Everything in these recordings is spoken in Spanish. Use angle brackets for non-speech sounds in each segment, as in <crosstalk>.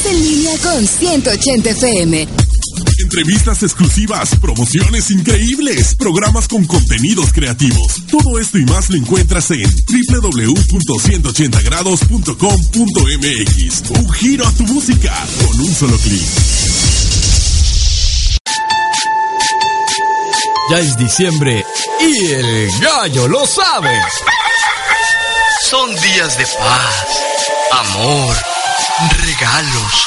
Estás en línea con 180 FM. Entrevistas exclusivas, promociones increíbles, programas con contenidos creativos. Todo esto y más lo encuentras en www.180grados.com.mx. Un giro a tu música con un solo clic. Ya es diciembre y el gallo lo sabe. Son días de paz, amor, regalos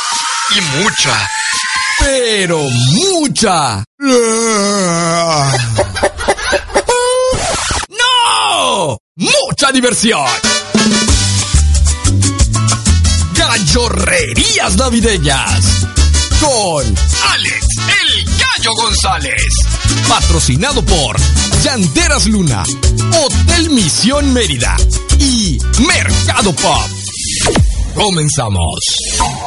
y mucha, pero mucha. ¡No! ¡Mucha diversión! Gallorrerías navideñas con Alex el Gallo González. Patrocinado por Llanteras Luna, Hotel Misión Mérida y Mercado Pop. Comenzamos.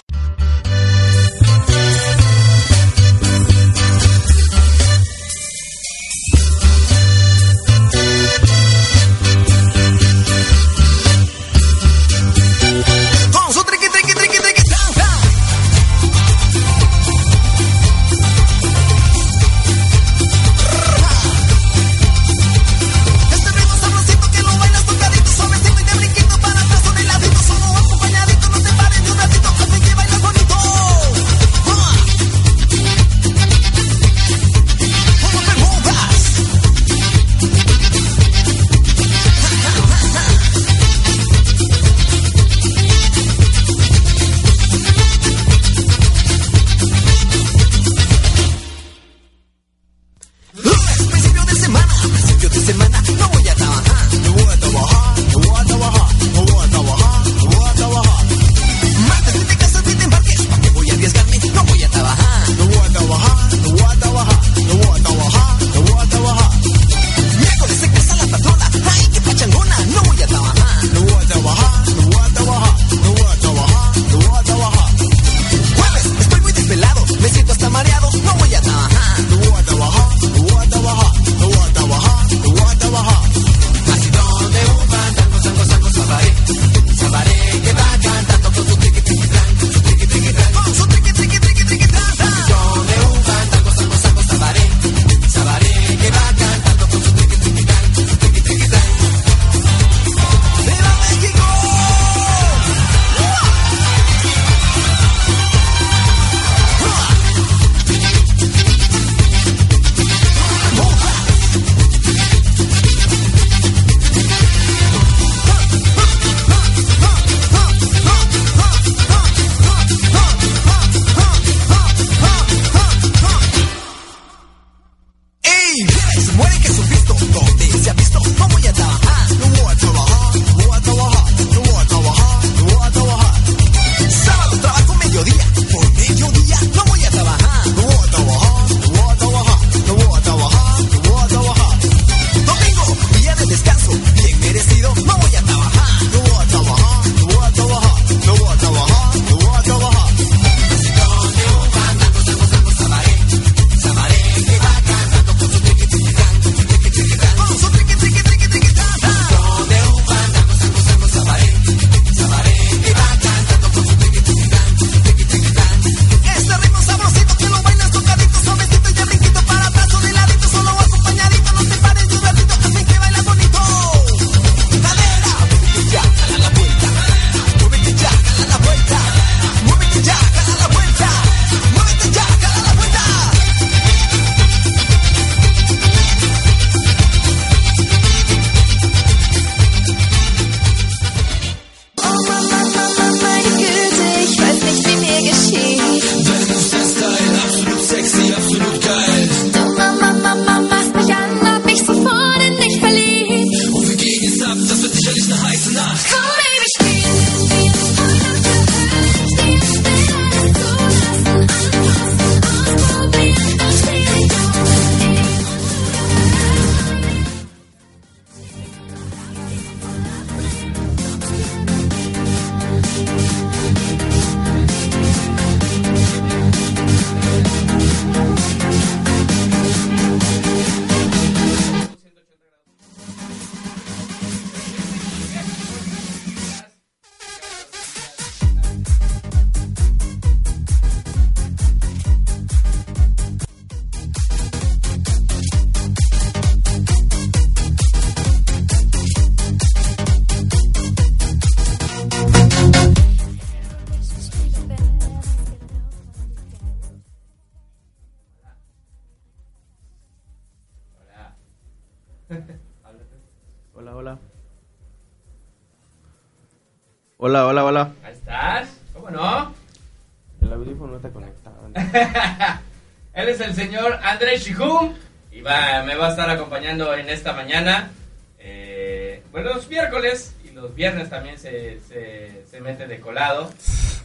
Shihum y va, me va a estar acompañando en esta mañana. Eh, bueno, los miércoles y los viernes también se, se, se mete de colado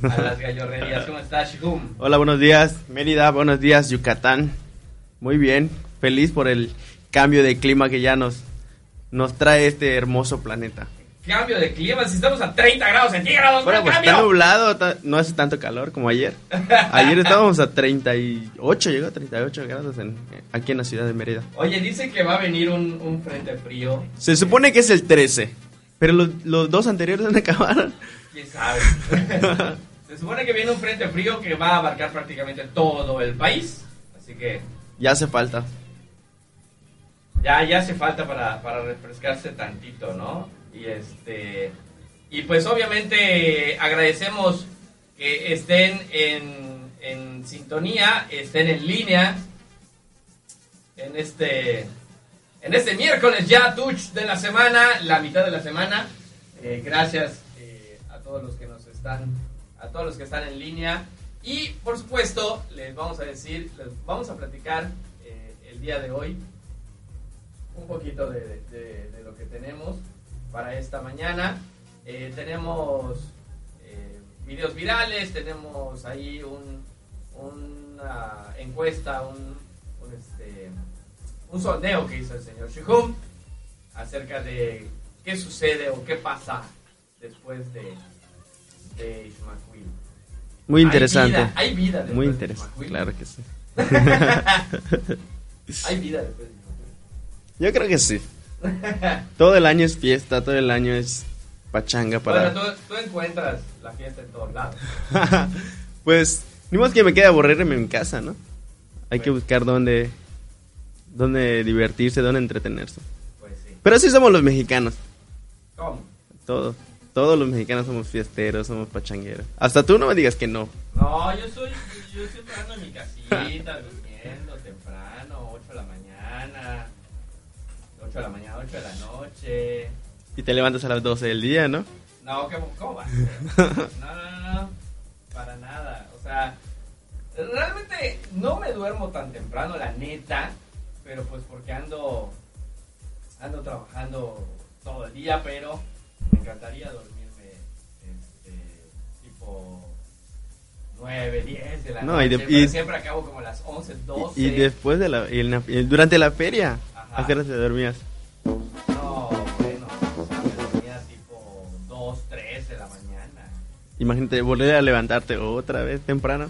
a las gallorrerías. ¿Cómo estás, Shihum? Hola, buenos días, Mérida. Buenos días, Yucatán. Muy bien. Feliz por el cambio de clima que ya nos, nos trae este hermoso planeta. Cambio de clima, si estamos a 30 grados centígrados, Bueno, ¡buen pues cambio! está nublado, ta- no hace tanto calor como ayer. Ayer estábamos a 38, llegó a 38 grados en- aquí en la ciudad de Mérida. Oye, dicen que va a venir un, un frente frío. Se supone que es el 13, pero los, los dos anteriores han acabado. ¿Quién sabe? <laughs> Se supone que viene un frente frío que va a abarcar prácticamente todo el país. Así que Ya hace falta. ya, ya hace falta para, para refrescarse tantito, ¿no? Y este y pues obviamente agradecemos que estén en, en sintonía, estén en línea en este en este miércoles ya touch de la semana, la mitad de la semana. Eh, gracias eh, a todos los que nos están a todos los que están en línea y por supuesto les vamos a decir, les vamos a platicar eh, el día de hoy un poquito de, lo que tenemos para esta mañana. Eh, tenemos eh, videos virales, tenemos ahí un, una encuesta, un, un, este, un sondeo que hizo el señor Shihum acerca de qué sucede o qué pasa después de, de Ishmaquil. Muy Hay interesante. vida, Hay vida, después Muy de interesante, claro que sí. <laughs> Hay vida después de Ishmaquil. Yo creo que sí. <laughs> Todo el año es fiesta, todo el año es pachanga para... Bueno, tú, tú encuentras la fiesta en todos lados. <laughs> pues, ni más que me quede aburrirme en casa, ¿no? Hay que Pues. buscar dónde, dónde divertirse, dónde entretenerse. Pues sí. Pero así somos los mexicanos, ¿Cómo? todos. Todos los mexicanos somos fiesteros, somos pachangueros. Hasta tú no me digas que no. No, yo soy, yo siempre ando en mi casita, <laughs> 8 de la mañana, 8 de la noche. Y te levantas a las 12 del día, ¿no? No, ¿cómo, va? <laughs> No, no, no, no, para nada. O sea, realmente no me duermo tan temprano, la neta, pero pues porque ando, ando trabajando todo el día, pero me encantaría dormirme este, tipo 9, 10 de la No, y noche, de- pero y- siempre acabo como a las 11, 12. Y, y después de la... y la- y durante la feria. ¿A qué hora te dormías? No, bueno, o sea, me dormía tipo 2, 3 de la mañana. Imagínate volver a levantarte otra vez temprano.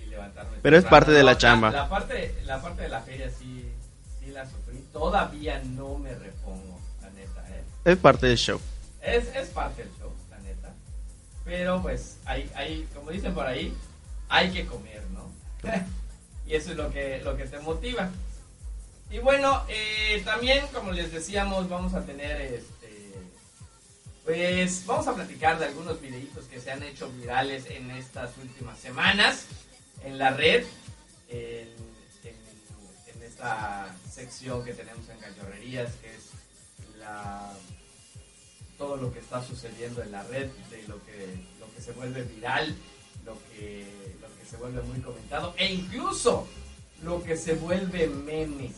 y, y levantarme. Pero es parte de la No, chamba. La, parte, la parte de la feria sí, sí la sufrí. Todavía no me repongo, la neta. ¿eh? Es parte del show. Es, es parte del show, la neta. Pero pues, hay, hay, como dicen por ahí, hay que comer, ¿no? <laughs> y eso es lo que, lo que te motiva. Y bueno, eh, también, como les decíamos, vamos a tener este. Pues vamos a platicar de algunos videitos que se han hecho virales en estas últimas semanas en la red, en, esta sección que tenemos en Cachorrerías, que es la, todo lo que está sucediendo en la red, de lo que, lo que se vuelve viral, lo que, lo que se vuelve muy comentado, e incluso lo que se vuelve meme.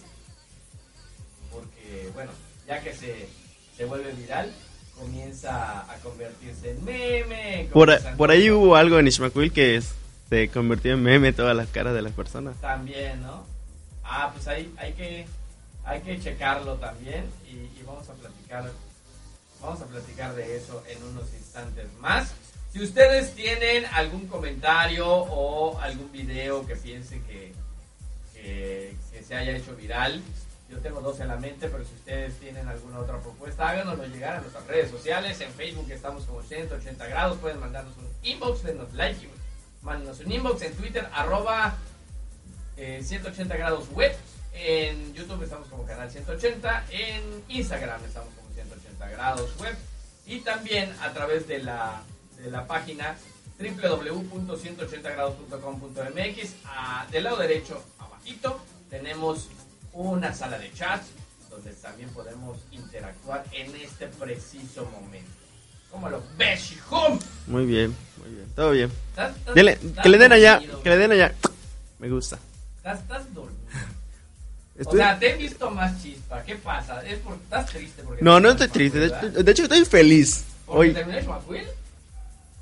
Bueno, ya que se, se vuelve viral, comienza a convertirse en meme. Por, comienzan por ahí hubo algo en Ishmaquil que se convirtió en meme todas las caras de las personas. También, ¿no? Ah, pues ahí hay que, hay que checarlo también y, y vamos a platicar, vamos a platicar de eso en unos instantes más. Si ustedes tienen algún comentario o algún video que piensen que, que, que se haya hecho viral, yo tengo dos en la mente, pero si ustedes tienen alguna otra propuesta, háganoslo llegar a nuestras redes sociales. En Facebook estamos como 180 grados, pueden mandarnos un inbox, denos like y mándanos un inbox en Twitter, arroba eh, 180 grados web. En YouTube estamos como canal 180. En Instagram estamos como 180 grados web. Y también a través de la, de la página www.180grados.com.mx. Ah, del lado derecho, abajito, tenemos una sala de chat donde también podemos interactuar en este preciso momento. ¿Cómo lo ves, hijo? Muy bien, muy bien. Todo bien. ¿Estás- estás- Dele- estás que le den allá, dormido? que le den allá. Me gusta. Estás, estás dormido. <laughs> O sea, te he visto más chispa. ¿Qué pasa? ¿Es porque estás triste? Porque No, no estoy triste. De, de hecho, estoy feliz. ¿Porque Hoy, terminé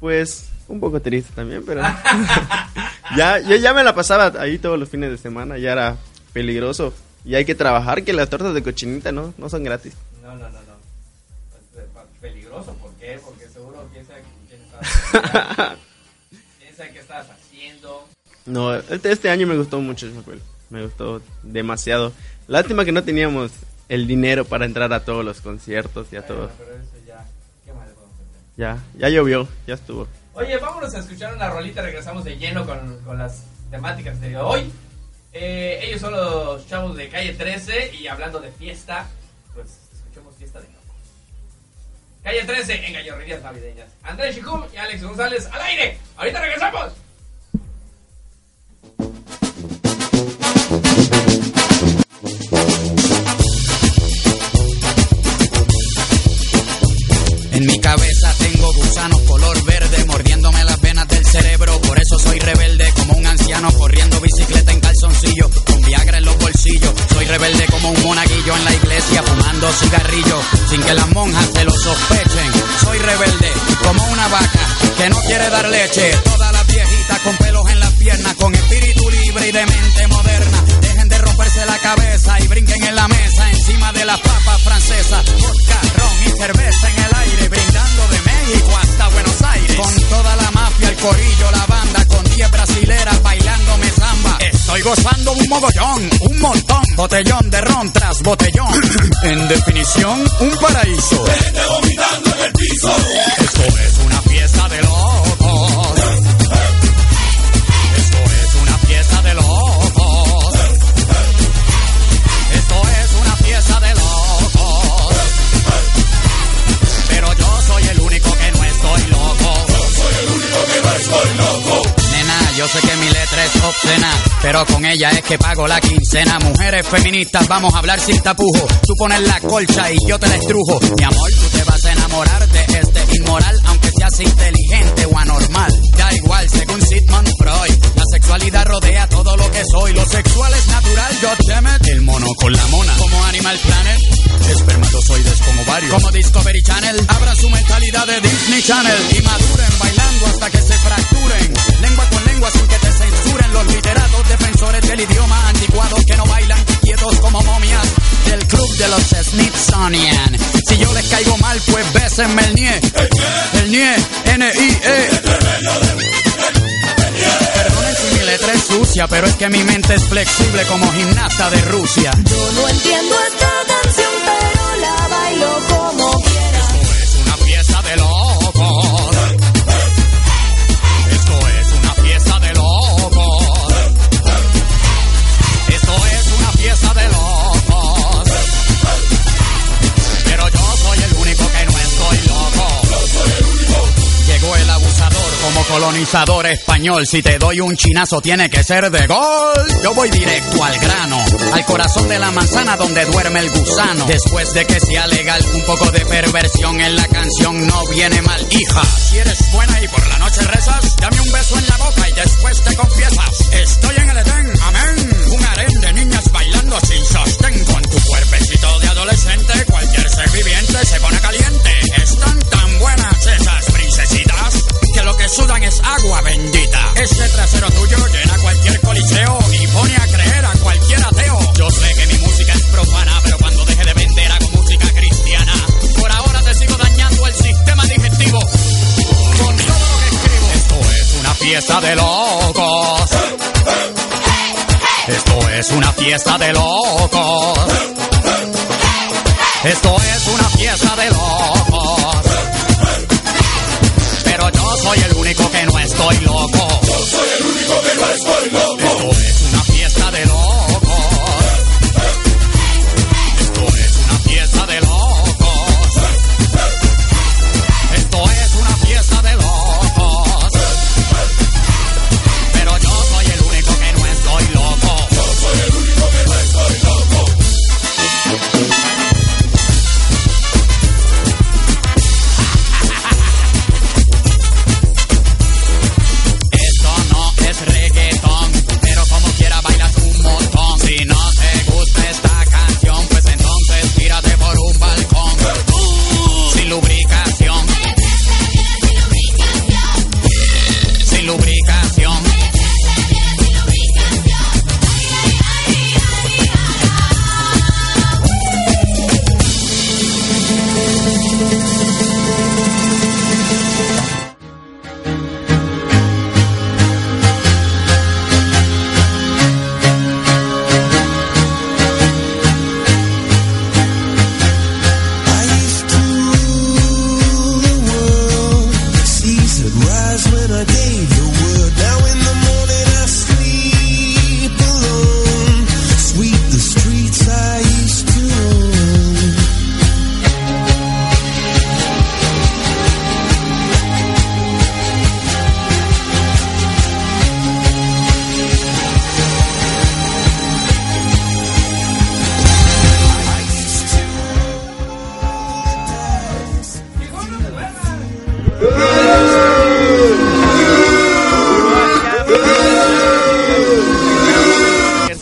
pues, un poco triste también, pero. <laughs> <laughs> ya, yo ya me la pasaba ahí todos los fines de semana. Ya era peligroso. Y hay que trabajar, que las tortas de cochinita no, no son gratis. No, no, no, no. Peligroso, ¿por qué? Porque seguro quién estaba <laughs> quién sabe qué estabas haciendo. No, este, este año me gustó mucho, me acuerdo. Me gustó demasiado. Lástima que no teníamos el dinero para entrar a todos los conciertos y a Bueno, todos. pero eso ya, ¿qué más le? Ya, ya llovió, ya estuvo. Oye, vámonos a escuchar una rolita. Regresamos de lleno con, con las temáticas de hoy. Eh, ellos son los chavos de calle 13 y hablando de fiesta, pues escuchemos fiesta de locos. Calle 13 en Gallarrerías Navideñas. Andrés Chicum y Alex González al aire. Ahorita regresamos. En mi cabeza tengo gusanos color verde mordiéndome las venas del cerebro. Por eso soy rebelde como un anciano corriendo Soy rebelde como un monaguillo en la iglesia fumando cigarrillo. Sin que las monjas se lo sospechen. Soy rebelde como una vaca que no quiere dar leche. Todas las viejitas con pelos en las piernas. Con espíritu libre y de mente moderna. Dejen de romperse la cabeza y brinquen en la mesa encima de las papas francesas. Vodka, ron y cerveza en el aire, brindando de México Aires. Con toda la mafia, el corillo, la banda, con 10 brasileras bailándome samba. Estoy gozando un mogollón, un montón, botellón de ron tras botellón. <coughs> en definición, un paraíso. Esto es una fiesta pero con ella es que pago la quincena. Mujeres feministas, vamos a hablar sin tapujo. Tú pones la colcha y yo te la estrujo. Mi amor, tú te vas a enamorar de este inmoral, aunque seas inteligente o anormal. Da igual, según Sigmund Freud, la sexualidad rodea todo soy. Lo sexual es natural, goddammit. El mono con la mona, como Animal Planet. Espermatozoides con ovarios, como Discovery Channel. Abran su mentalidad de Disney Channel y maduren bailando hasta que se fracturen. Lengua con lengua sin que te censuren los literatos defensores del idioma anticuados que no bailan quietos como momias del club de los Smithsonian. Si yo les caigo mal, pues bésenme el nie. El nie, N-I-E. Letra es sucia, pero es que mi mente es flexible como gimnasta de Rusia. Yo no entiendo esta canción, pero la bailo como colonizador español. Si te doy un chinazo, tiene que ser de gol. Yo voy directo al grano, al corazón de la manzana donde duerme el gusano. Después de que sea legal, un poco de perversión en la canción no viene mal. Hija, si eres buena y por la noche rezas, dame un beso en la boca y después te confiesas. Estoy en el Edén, amén. Un harén de niñas bailando sin sostén con tu cuerpecito de adolescente. Cualquier ser viviente se pone caliente. Están tan buenas esas sudan es agua bendita. Ese trasero tuyo llena cualquier coliseo y pone a creer a cualquier ateo. Yo sé que mi música es profana, pero cuando deje de vender hago música cristiana. Por ahora te sigo dañando el sistema digestivo con todo lo que escribo. Esto es una fiesta de locos. Esto es una fiesta de locos. Esto es una fiesta de locos. Único. Yo soy el único que no estoy loco.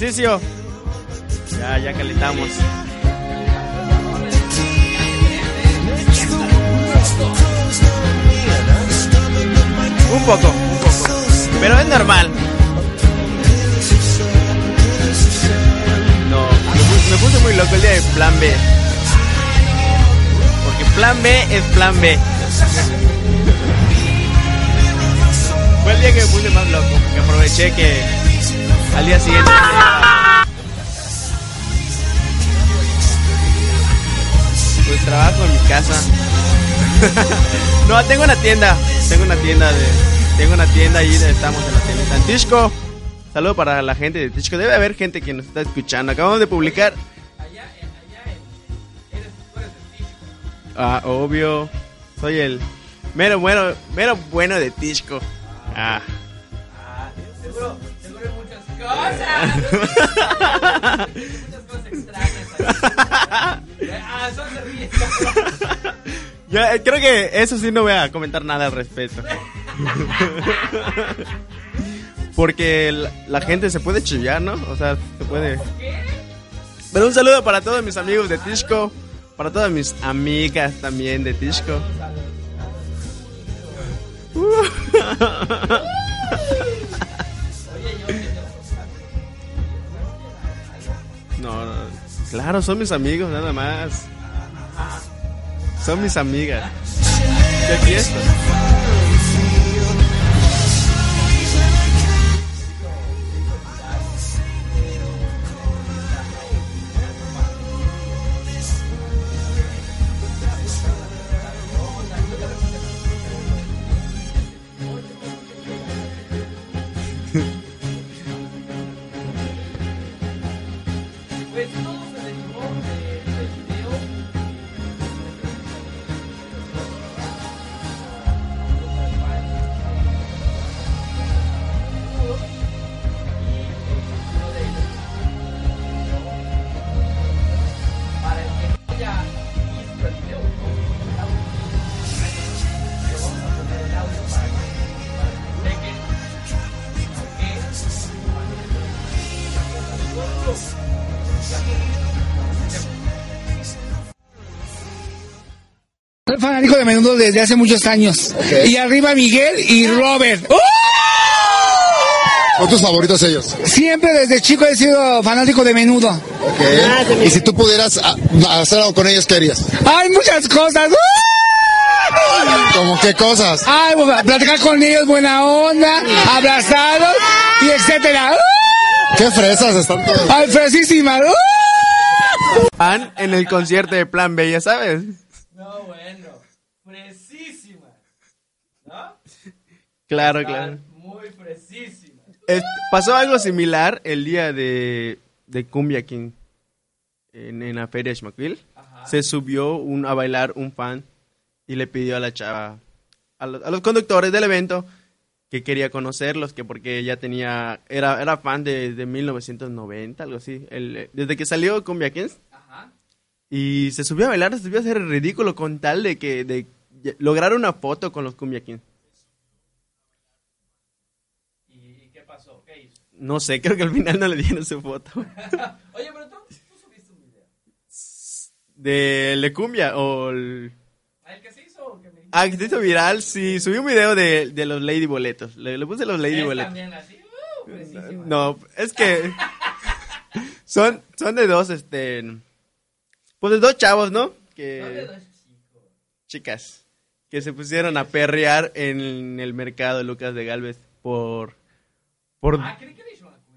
Ejercicio. Ya, ya calentamos. Un poco, un poco. Pero es normal. No, me puse, muy loco el día de plan B. Porque plan B es plan B. Fue el día que me puse más loco, que aproveché que al día siguiente pues trabajo en mi casa. <laughs> no, tengo una tienda, tengo una tienda de, tengo una tienda ahí, estamos en la tienda en Tishko. Saludo para la gente de Tishko. Debe haber gente que nos está escuchando. Acabamos de publicar. Ah, obvio. Soy el mero bueno, mero bueno de Tishko. Ah. Cosas. extrañas. Ah, son eh, creo que eso sí no voy a comentar nada al respecto. <laughs> Porque la, la gente se puede chillar, ¿no? O sea, se puede. Pero un saludo para todos mis amigos de Tishko. Para todas mis amigas también de Tishko. <laughs> <laughs> No, claro, son mis amigos, nada más. Son mis amigas. De fiesta. Soy fanático de menudo desde hace muchos años. Y arriba Miguel y Robert. ¡Uh! ¿Son tus favoritos ellos? Siempre desde chico he sido fanático de menudo. Ok. Y si tú pudieras ah, hacer algo con ellos, ¿qué harías? Hay muchas cosas. ¡Uh! ¿Cómo qué cosas? Ay, bueno, platicar con ellos, buena onda, abrazados y etcétera. ¡Uh! ¿Qué fresas están todos? Ay, fresísimas. Van en el concierto de Plan B, ya sabes. No, bueno. Fresísima. ¿No? Claro, claro. Muy fresísima. Es- pasó algo similar el día de, de Cumbia King en, en la feria de Schmackville. Se subió un, a bailar un fan y le pidió a la chava, a, los- a los conductores del evento, que quería conocerlos, que porque ella tenía, era, era fan de, de 1990, algo así, el- desde que salió Cumbia Kings. Ajá. Y se subió a bailar, se subió a hacer ridículo con tal de que de lograr una foto con los Cumbia Kings. ¿Y qué pasó? ¿Qué hizo? No sé, creo que al final no le dieron su foto. <laughs> Oye, pero tú, tú subiste un video. ¿De Le Cumbia o el... ¿Ah, el que se hizo? o que me Ah, que se hizo viral, sí, subí un video de, de los Lady Boletos. Le, le puse los Lady Es Boletos. también así. Uh. No, es que <laughs> son, son de dos, este... Pues de dos chavos, ¿no? No le Que... das chico. Chicas. Que se pusieron a perrear en el mercado Lucas de Galvez por... por Ah, que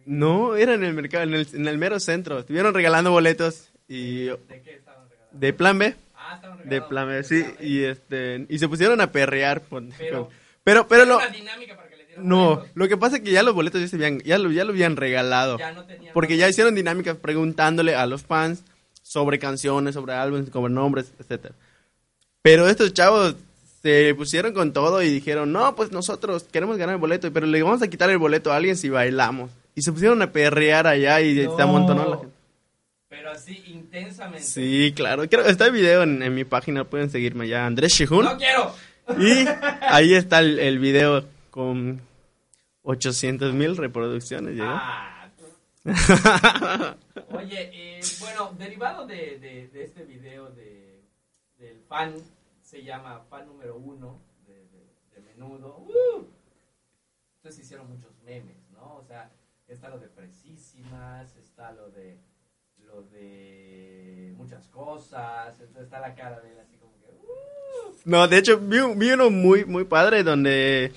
no, era en el mercado, en el, en el mero centro. Estuvieron regalando boletos y... ¿De qué estaban regalando? De plan B. Ah, estaban De regalando. plan B, sí. Y, este, y se pusieron a perrear. por- Pero- Pero, pero lo... una dinámica para que le dieran No, boletos. lo que pasa es que ya los boletos ya, se habían, ya, lo, ya lo habían regalado. Ya no tenían porque ya hicieron dinámicas preguntándole a los fans sobre canciones, sobre álbumes, sobre nombres, etcétera. Pero estos chavos se pusieron con todo y dijeron, no, pues nosotros queremos ganar el boleto, pero le vamos a quitar el boleto a alguien si bailamos. Y se pusieron a perrear allá y se No. amontonó la gente. Pero así intensamente. Sí, claro. Creo, está el video en, en mi página, pueden seguirme allá, Andrés Shihun. No quiero. Y <laughs> ahí está el, el video con 800 mil reproducciones. llegó. Ah. <laughs> Oye, eh, bueno, derivado de, de- de este video de, del fan, se llama fan número uno de, de- de menudo. ¡Uh! Entonces hicieron muchos memes, ¿no? O sea, está lo de precisísimas, está lo de lo de muchas cosas, entonces está la cara de él así como que ¡uh! No, de hecho, vi, vi uno muy, muy padre donde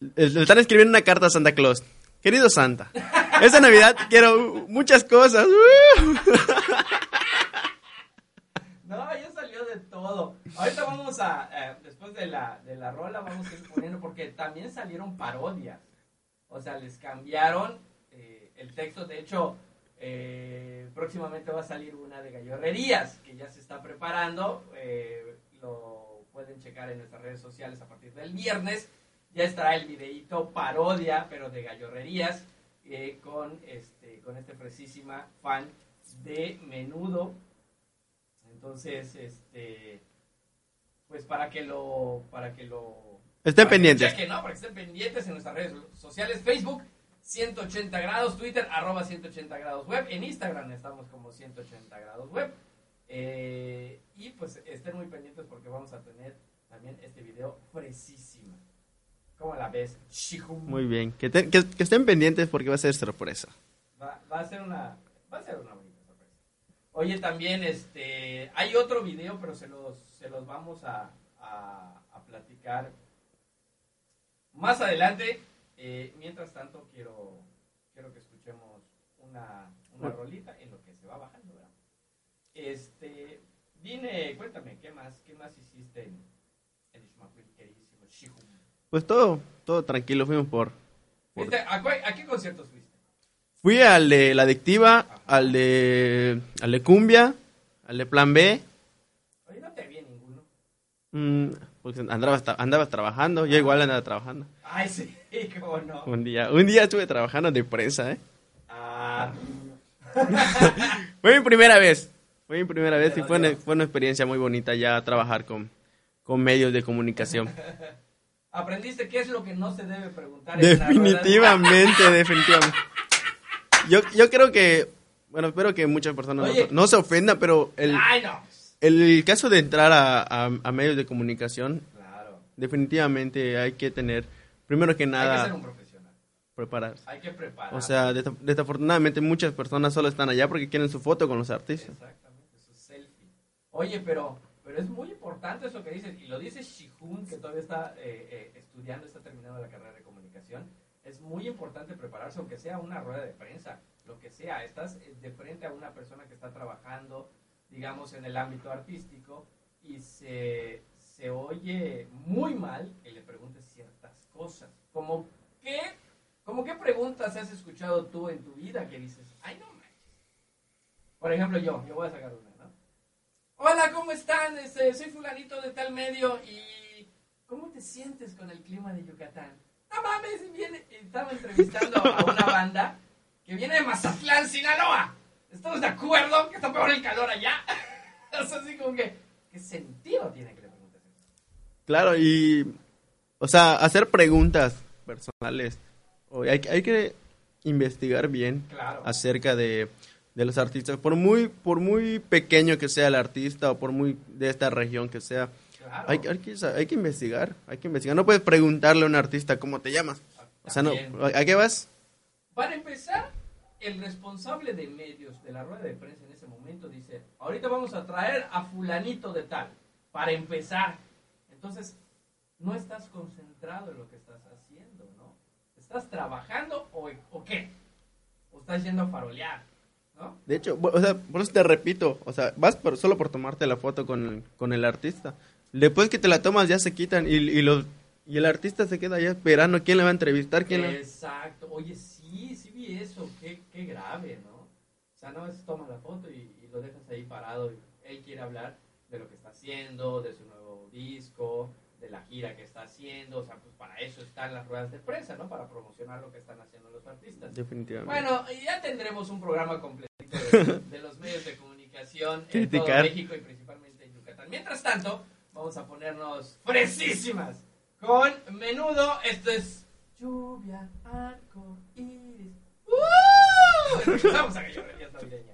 le están escribiendo una carta a Santa Claus. Querido Santa, esta Navidad quiero muchas cosas. Salió <laughs> todo. Ahorita vamos a, eh, después de la, de la rola, vamos a ir poniendo, porque también salieron parodias. O sea, les cambiaron eh, el texto. De hecho, eh, próximamente va a salir una de Gallorrerías, que ya se está preparando. lo pueden checar en nuestras redes sociales a partir del viernes. Ya estará el videíto parodia, pero de Gallorrerías, con, este, con este fresísima fan de Menudo. Entonces, este, pues para que lo, para que lo Estén que pendientes. chequen, ¿no? Para que estén pendientes en nuestras redes sociales, Facebook 180 grados, Twitter arroba 180 grados web, en Instagram estamos como 180 grados web. Eh, y pues estén muy pendientes porque vamos a tener también este video fresísimo. ¿Cómo la ves? Shihum? Muy bien, que, te- que- que estén pendientes porque va a ser sorpresa. Va, va a ser una va a ser una. Oye, también este hay otro video, pero se los se los vamos a, a, a platicar más adelante. Eh, mientras tanto quiero quiero que escuchemos una, una rolita en lo que se va bajando, ¿verdad? Este vine, cuéntame, ¿qué más qué más hiciste en, en Ishmael, queridísimo Shihum? Pues todo, todo tranquilo, fuimos por... por- Este, ¿a, cuál- a qué conciertos fuiste? Fui al de La Adictiva, al de, al de Cumbia, al de Plan B. Oye, no te vi en ninguno. Mm, pues andabas, andabas trabajando, yo igual andaba trabajando. Ay, sí, <laughs> cómo no. Un día, un día estuve trabajando de prensa, ¿eh? Ah, <laughs> Fue mi primera vez. Fue mi primera vez y fue una, fue una experiencia muy bonita ya trabajar con, con medios de comunicación. <laughs> aprendiste qué es lo que no se debe preguntar en una rueda de- definitivamente, definitivamente. Yo, yo creo que, bueno, espero que muchas personas no, Oye. no se ofendan, pero el, Ay, no. el caso de entrar a, a- a medios de comunicación, Claro. definitivamente hay que tener, primero que Hay que nada, ser un profesional. prepararse. Hay que preparar. O sea, desa- desafortunadamente muchas personas solo están allá porque quieren su foto con los artistas. Exactamente, su selfie. Oye, pero, pero es muy importante eso que dices, y lo dice Shihun, que todavía está eh, eh, estudiando, está terminando la carrera de comunicación. Es muy importante prepararse, aunque sea una rueda de prensa, lo que sea. Estás eh, de frente a una persona que está trabajando, digamos, en el ámbito artístico, y se, se oye muy mal que le preguntes ciertas cosas. Como, ¿qué? ¿Cómo qué preguntas has escuchado tú en tu vida que dices, ay, no manches? Por ejemplo, yo, yo voy a sacar una, ¿no? Hola, ¿cómo están? Este, soy fulanito de tal medio y ¿cómo te sientes con el clima de Yucatán? No mames, y viene, estaba entrevistando a una banda que viene de Mazatlán, Sinaloa. ¿Estamos de acuerdo que está peor el calor allá? <laughs> así como que, ¿qué sentido tiene que le preguntes? Claro, y, o sea, hacer preguntas personales. Hay, que- hay que investigar bien Claro. acerca de, de los artistas. Por muy, por muy pequeño que sea el artista o por muy de esta región que sea, Claro. hay, hay que, hay que investigar. Hay que investigar. No puedes preguntarle a un artista cómo te llamas. O sea, no. ¿a qué vas? Para empezar, el responsable de medios de la rueda de prensa en ese momento dice, ahorita vamos a traer a fulanito de tal, para empezar. Entonces, no estás concentrado en lo que estás haciendo, ¿no? ¿Estás trabajando o, o qué? ¿O estás yendo a farolear? ¿No? De hecho, o sea, por eso te repito, o sea, vas por, solo por tomarte la foto con, con el artista. Después que te la tomas ya se quitan y, y los Y el artista se queda allá esperando quién le va a entrevistar, quién. Exacto. Oye, sí, sí vi eso. Qué, qué grave, ¿no? O sea, no es toma la foto y, y lo dejas ahí parado. él quiere hablar de lo que está haciendo, de su nuevo disco, de la gira que está haciendo. O sea, pues para eso están las ruedas de prensa, ¿no? Para promocionar lo que están haciendo los artistas. Definitivamente. Bueno, ya tendremos un programa completito de, <laughs> de los medios de comunicación en todo. México y principalmente en Yucatán. Mientras tanto, vamos a ponernos fresísimas con menudo. Esto es lluvia, arco, iris. ¡Uh! <laughs> Empezamos a gallonerías navideñas. y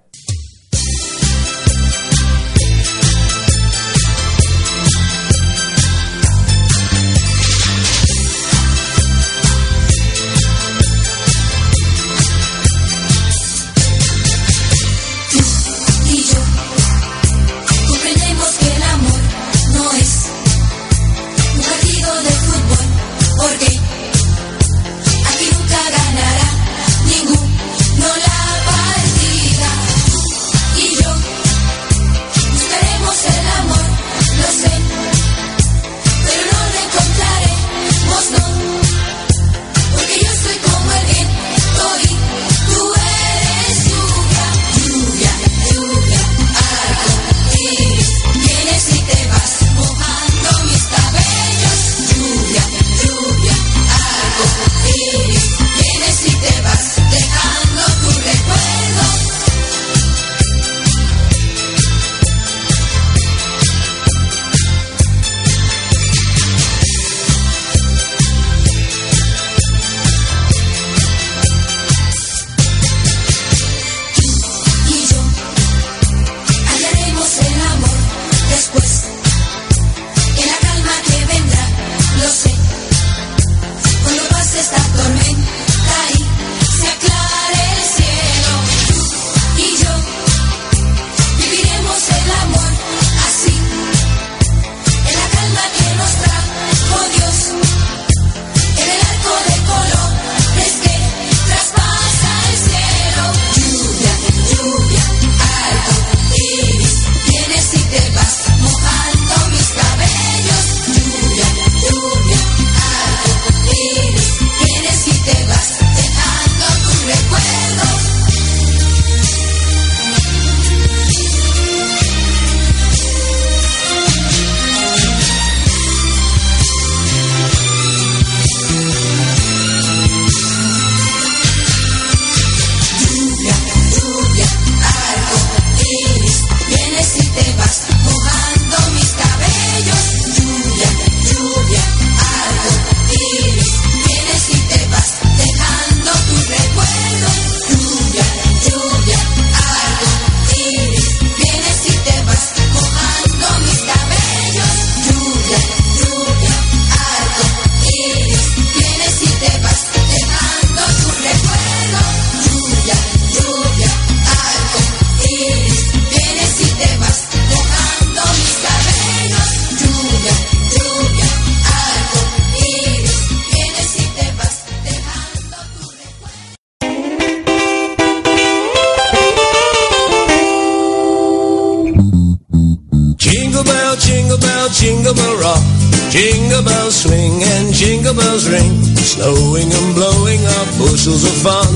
bell, jingle bell rock. Jingle bells swing and jingle bells ring. Snowing and blowing up bushels of fun.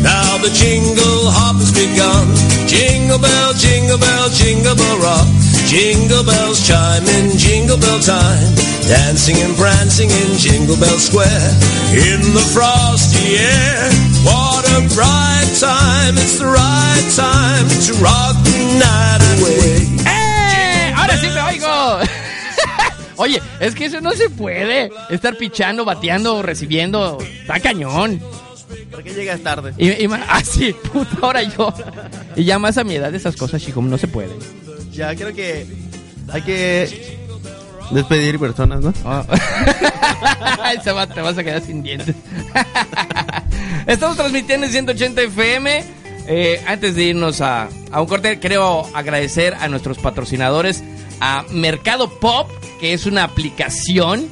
Now the jingle hop has begun. Jingle bell, jingle bell, jingle bell rock. Jingle bells chime in jingle bell time. Dancing and prancing in Jingle Bell Square. In the frosty air. What a bright time. It's the right time to rock the night away. ¡Eh! ¡Ahora sí me oigo! <laughs> Oye, es que eso no se puede. Estar pichando, bateando, recibiendo. Está cañón. ¿Por qué llegas tarde? Y, <laughs> ah, sí, puta, ahora yo. Y ya más a mi edad esas cosas, chico, no se pueden. Ya, creo que hay que despedir personas, ¿no? <laughs> Se va- te vas a quedar sin dientes. Estamos transmitiendo en 180 FM. Eh, antes de irnos a, a un corte, creo agradecer a nuestros patrocinadores, a Mercado Pop, que es una aplicación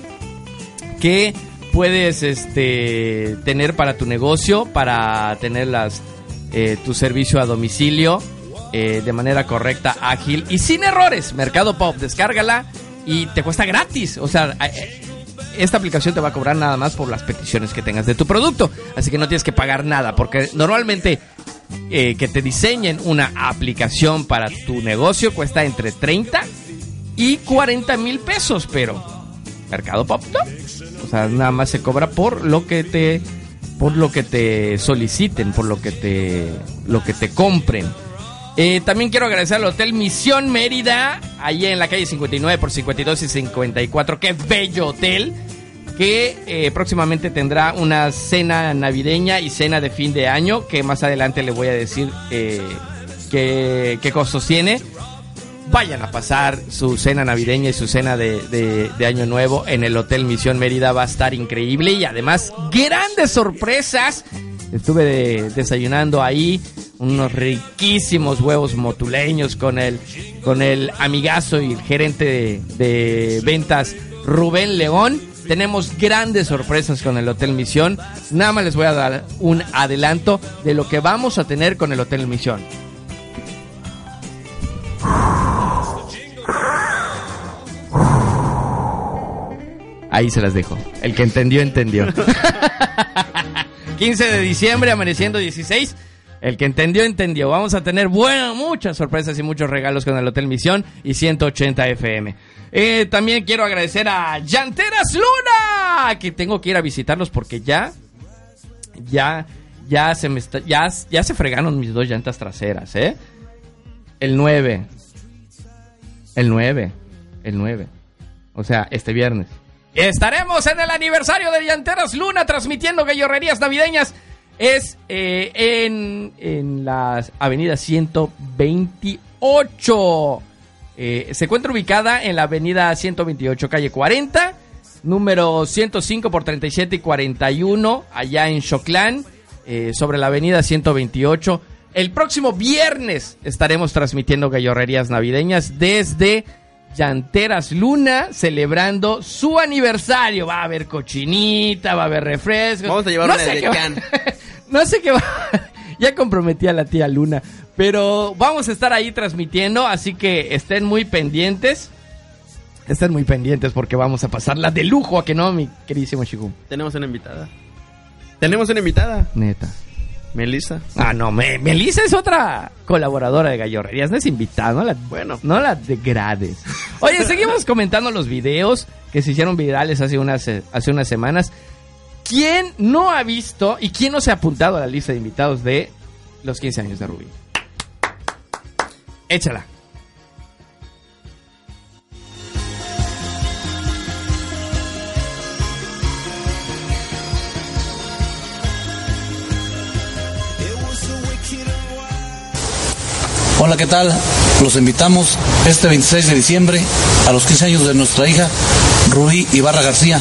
que puedes este, tener para tu negocio, para tener las, eh, tu servicio a domicilio eh, de manera correcta, ágil y sin errores. Mercado Pop, descárgala y te cuesta gratis. O sea, eh, esta aplicación te va a cobrar nada más por las peticiones que tengas de tu producto. Así que no tienes que pagar nada, porque normalmente que te diseñen una aplicación para tu negocio cuesta entre 30 y 40 mil pesos, pero Mercado Pop no. O sea, nada más se cobra por lo que te por lo que te soliciten, por lo que te lo que te compren. Eh, también quiero agradecer al Hotel Misión Mérida, allí en la calle 59 por 52 y 54. Qué bello hotel. Que eh, próximamente tendrá una cena navideña y cena de fin de año. Que más adelante le voy a decir eh, qué, qué costos tiene. Vayan a pasar su cena navideña y su cena de, de- Año Nuevo en el Hotel Misión Mérida. Va a estar increíble y además grandes sorpresas. Estuve de- desayunando ahí unos riquísimos huevos motuleños con el, con el amigazo y el gerente de ventas Rubén León. Tenemos grandes sorpresas con el Hotel Misión. Nada más les voy a dar un adelanto de lo que vamos a tener con el Hotel Misión. Ahí se las dejo. El que entendió, entendió. <laughs> 15 de diciembre, amaneciendo 16. El que entendió, entendió. Vamos a tener bueno, muchas sorpresas y muchos regalos con el Hotel Misión y 180 FM. Eh, también quiero agradecer a Llanteras Luna, que tengo que ir a visitarlos porque ya, ya, ya se me está, ya, ya se fregaron mis dos llantas traseras, ¿eh? El 9, el 9, el 9. O sea, este viernes. Estaremos en el aniversario de Llanteras Luna transmitiendo gallorrerías navideñas. Es eh, en, en la avenida 128. Eh, se encuentra ubicada en la avenida 128, calle 40, número 105 por 37 y 41, allá en Choclán, eh, sobre la avenida 128. El próximo viernes estaremos transmitiendo gallorrerías navideñas desde Llanteras Luna celebrando su aniversario. Va a haber cochinita, va a haber refrescos. Vamos a llevar no una sé de qué va- can. <laughs> no sé qué va. <laughs> ya comprometí a la tía Luna. Pero vamos a estar ahí transmitiendo, así que estén muy pendientes. Estén muy pendientes porque vamos a pasarla de lujo, ¿a que no, mi queridísimo Shigum? Tenemos una invitada. Tenemos una invitada. Neta. Melissa. Ah, no, me, Melissa es otra colaboradora de Gallorrerías, no es invitada, no la, bueno. no la degrades. Oye, seguimos comentando los videos que se hicieron virales hace unas, eh, hace unas semanas. ¿Quién no ha visto y quién no se ha apuntado a la lista de invitados de los 15 años de Rubí? Échala. Hola, ¿qué tal? Los invitamos este 26 de diciembre a los 15 años de nuestra hija Rubí Ibarra García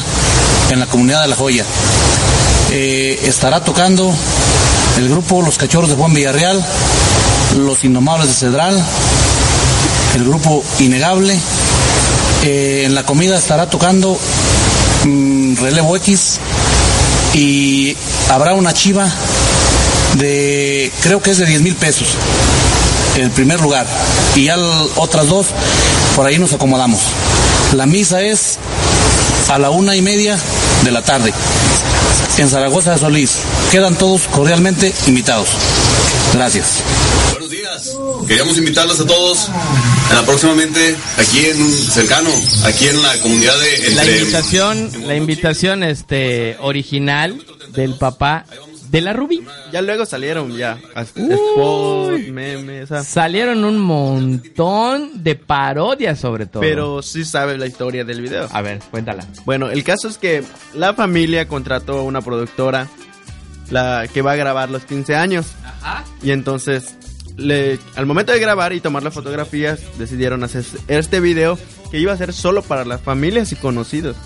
en la comunidad de La Joya. Eh, estará tocando el grupo Los Cachorros de Juan Villarreal, Los Indomables de Cedral, el grupo Innegable. Eh, en la comida estará tocando mm, Relevo X y habrá una chiva de, creo que es de 10 mil pesos el primer lugar y ya otras dos por ahí nos acomodamos. La misa es a la una y media de la tarde en Zaragoza de Solís. Quedan todos cordialmente invitados. Gracias. Buenos días. Queríamos invitarlos a todos a próximamente aquí en un cercano, aquí en la comunidad de La invitación, la invitación este original del papá de la Rubí. Ya luego salieron ya. hasta Spot, memes. ah. Salieron un montón de parodias sobre todo. Pero sí sabes la historia del video. A ver, cuéntala. Bueno, el caso es que la familia contrató a una productora la que va a grabar los 15 años. Y entonces, le, al momento de grabar y tomar las fotografías, decidieron hacer este video que iba a ser solo para las familias y conocidos.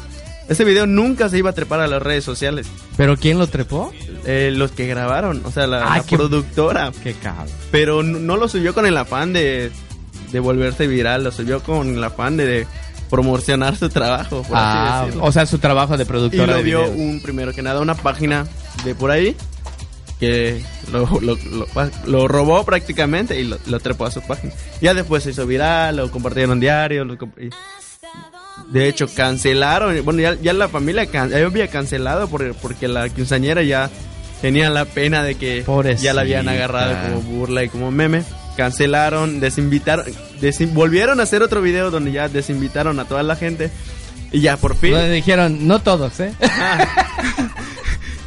Este video nunca se iba a trepar a las redes sociales. ¿Pero quién lo trepó? Eh, los que grabaron, o sea, la, Ay, la qué- productora. Qué cabrón. Pero no lo subió con el afán de, de volverse viral, lo subió con el afán de, de promocionar su trabajo. Por Ah, así o sea, su trabajo de Y productora lo de videos. un, primero que nada, una página de por ahí que lo, lo, lo- lo robó prácticamente y lo, trepó a su página. Ya después se hizo viral, lo compartieron diario. lo y De hecho, cancelaron, bueno, ya, ya la familia can- ya había cancelado por- porque la quinceañera ya tenía la pena de que ya la habían agarrado como burla y como meme. Cancelaron, desinvitaron, desin- volvieron a hacer otro video donde ya desinvitaron a toda la gente y ya por fin. Donde dijeron, no todos, ¿eh? <laughs>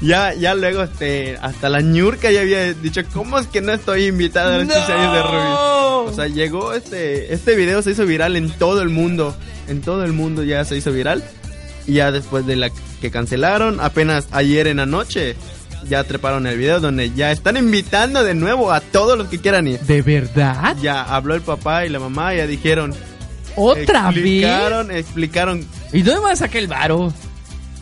Ya, ya luego, este, hasta la ñurca ya había dicho, ¿cómo es que no estoy invitada a los 15 años de Ruby? O sea, llegó este, este video se hizo viral en todo el mundo, en todo el mundo ya se hizo viral. Y ya después de la que cancelaron, apenas ayer en la noche, ya treparon el video donde ya están invitando de nuevo a todos los que quieran ir. ¿De verdad? Ya habló el papá y la mamá, ya dijeron. ¿Otra vez? explicaron, Explicaron, ¿Y dónde van a sacar el varo?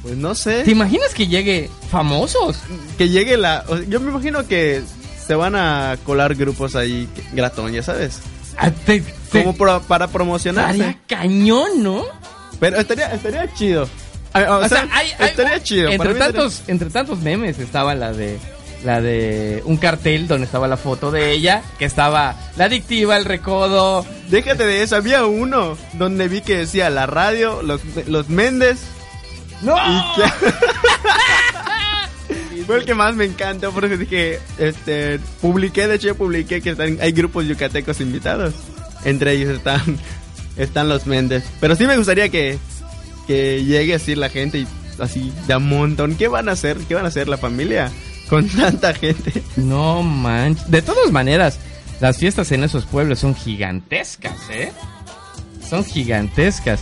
pues no sé. ¿Te imaginas que llegue famosos? que llegue la. o sea, yo me imagino que se van a colar grupos ahí gratón, ya sabes. Como pro- para promocionarse. Estaría cañón, ¿no? Pero estaría, estaría chido. O O sea, sea, hay, hay- estaría chido. Entre estaría- tantos, entre tantos memes estaba la de la de un cartel donde estaba la foto de ella, que estaba la adictiva, el recodo. Déjate de eso, había uno donde vi que decía la radio, los, los Méndez. ¡No! Y que- <laughs> Fue el que más me encantó, por eso dije, este, publiqué, de hecho yo publiqué que están- hay grupos yucatecos invitados. Entre ellos están, <laughs> están los Méndez. Pero sí me gustaría que, que llegue así la gente y así de a montón. ¿Qué van a hacer? ¿Qué van a hacer la familia con <laughs> tanta gente? No manches. De todas maneras, las fiestas en esos pueblos son gigantescas, ¿eh? Son gigantescas.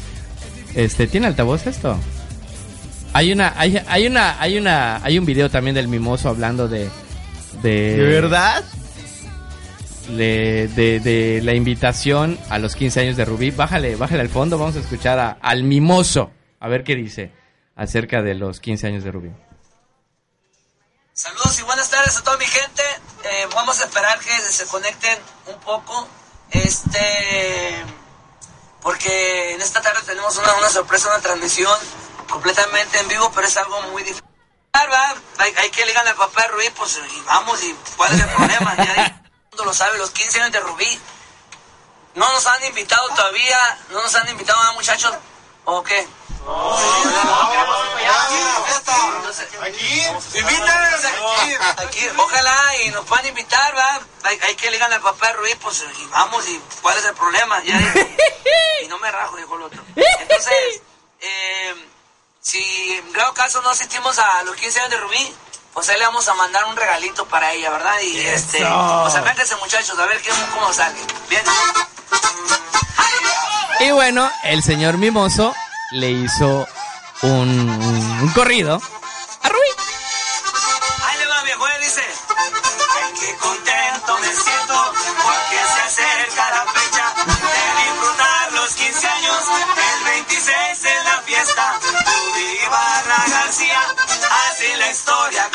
Este, ¿tiene altavoz esto? Hay una, hay, hay una, hay una, hay un video también del mimoso hablando de, de, ¿De verdad? de, de, de la invitación a los 15 años de Rubí. Bájale, bájale al fondo, vamos a escuchar a- al mimoso, a ver qué dice acerca de los 15 años de Rubí. Saludos y buenas tardes a toda mi gente. Eh, vamos a esperar que se conecten un poco. Este. Porque en esta tarde tenemos una, una sorpresa, una transmisión completamente en vivo, pero es algo muy difícil. ¿verdad? Hay, hay que ligarle al papá de Rubí, pues y vamos, y cuál es el problema. Ya todo el mundo lo sabe, los 15 años de Rubí. No nos han invitado todavía, no nos han invitado a muchachos, ¿o qué? Invítanos aquí. Aquí, ojalá y nos puedan invitar, ¿va? Hay, hay que ligarle al papá de Rubí, pues y vamos, y cuál es el problema. Ya, y no me rajo, dijo el otro. Entonces, eh, si en grado caso no asistimos a los 15 años de Rubí, pues ahí le vamos a mandar un regalito para ella, ¿verdad? Y este, pues acérquense muchachos, a ver qué, cómo sale. Bien. Y bueno, el señor Mimoso le hizo un, un corrido. Rudy Barra García hace la historia.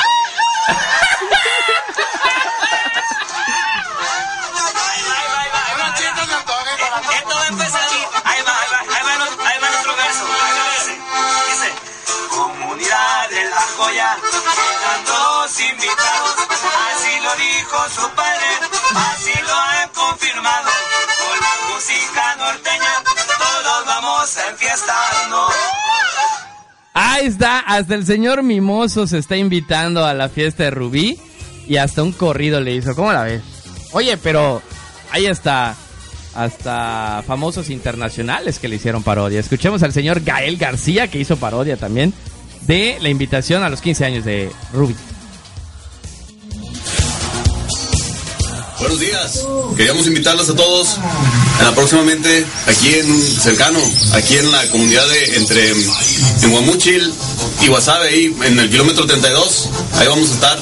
Esto va a empezar aquí. Ahí va, ahí va, ahí va, ahí va otro verso. Dice, comunidad de la joya, quedan dos invitados. Así lo dijo su padre, así lo han confirmado. Con la música norteña, todos vamos a enfiestarnos. Ahí está, hasta el señor Mimoso se está invitando a la fiesta de Rubí y hasta un corrido le hizo. ¿Cómo la ves? Oye, pero ahí está hasta famosos internacionales que le hicieron parodia. Escuchemos al señor Gael García que hizo parodia también de la invitación a los 15 años de Rubí. Buenos días. Queríamos invitarlos a todos en la próximamente aquí en un cercano, aquí en la comunidad de entre en Guamuchil y Guasave, ahí en el kilómetro 32. Ahí vamos a estar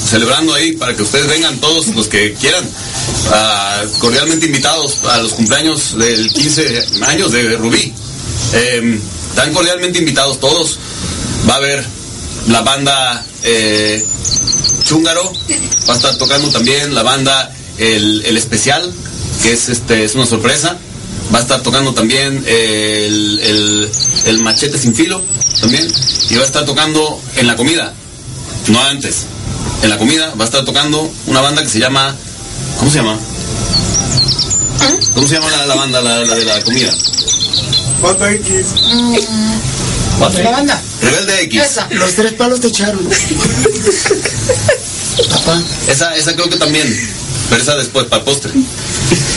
celebrando ahí para que ustedes vengan todos los que quieran. Ah, cordialmente invitados a los cumpleaños del 15 años de Rubí. Eh, están cordialmente invitados todos. Va a haber la banda eh, Chúngaro, va a estar tocando también la banda El, El Especial, que es este es una sorpresa. Va a estar tocando también el, el- el Machete Sin Filo, también. Y va a estar tocando en la comida, no antes. En la comida va a estar tocando una banda que se llama. ¿Cómo se llama? ¿Cómo se llama la, la banda, la, la de la comida? Banda X. La banda. Rebelde X. Esa. Los tres palos te echaron. Papá. Esa, esa creo que también. Pero esa después, para el postre.